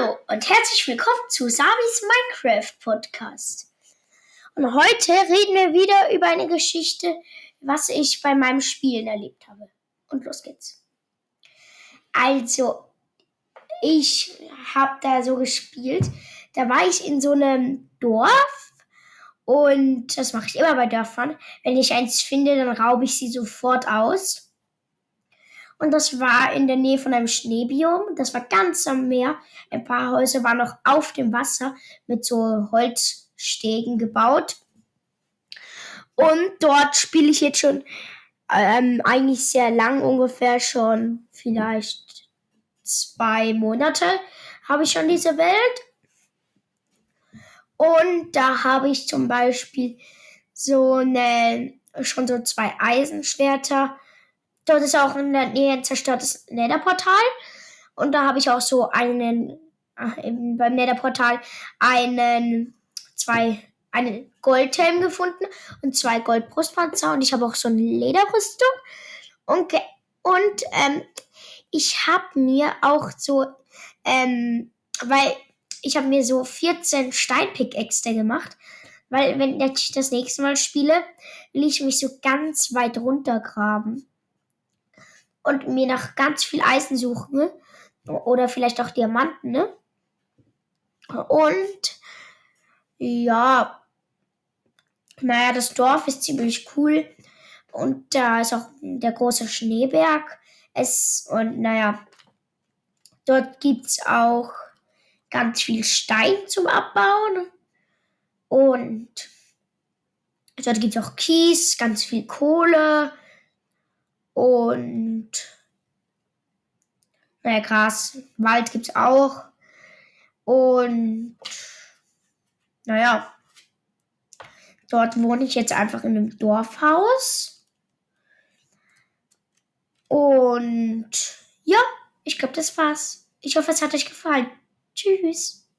Hallo und herzlich willkommen zu Sabis Minecraft Podcast. Und heute reden wir wieder über eine Geschichte, was ich bei meinem Spielen erlebt habe. Und los geht's. Also, ich habe da so gespielt. Da war ich in so einem Dorf und das mache ich immer bei Dörfern. Wenn ich eins finde, dann raube ich sie sofort aus. Und das war in der Nähe von einem Schneebiom. Das war ganz am Meer. Ein paar Häuser waren noch auf dem Wasser mit so Holzstegen gebaut. Und dort spiele ich jetzt schon ähm, eigentlich sehr lang, ungefähr schon vielleicht zwei Monate habe ich schon diese Welt. Und da habe ich zum Beispiel so eine, schon so zwei Eisenschwerter Dort ist auch in der Nähe ein zerstörtes Netherportal. Und da habe ich auch so einen, äh, beim Netherportal einen, zwei, einen Goldhelm gefunden und zwei Goldbrustpanzer. Und ich habe auch so eine Lederrüstung. Und, und ähm, ich habe mir auch so, ähm, weil ich habe mir so 14 Steinpickaxe gemacht. Weil wenn ich das nächste Mal spiele, will ich mich so ganz weit runtergraben und mir nach ganz viel Eisen suchen. Ne? Oder vielleicht auch Diamanten, ne? Und ja, naja, das Dorf ist ziemlich cool. Und da ist auch der große Schneeberg. Es, und naja, dort gibt es auch ganz viel Stein zum Abbauen. Und dort gibt es auch Kies, ganz viel Kohle und naja, Gras, Wald gibt es auch. Und naja, dort wohne ich jetzt einfach in einem Dorfhaus. Und ja, ich glaube, das war's. Ich hoffe, es hat euch gefallen. Tschüss.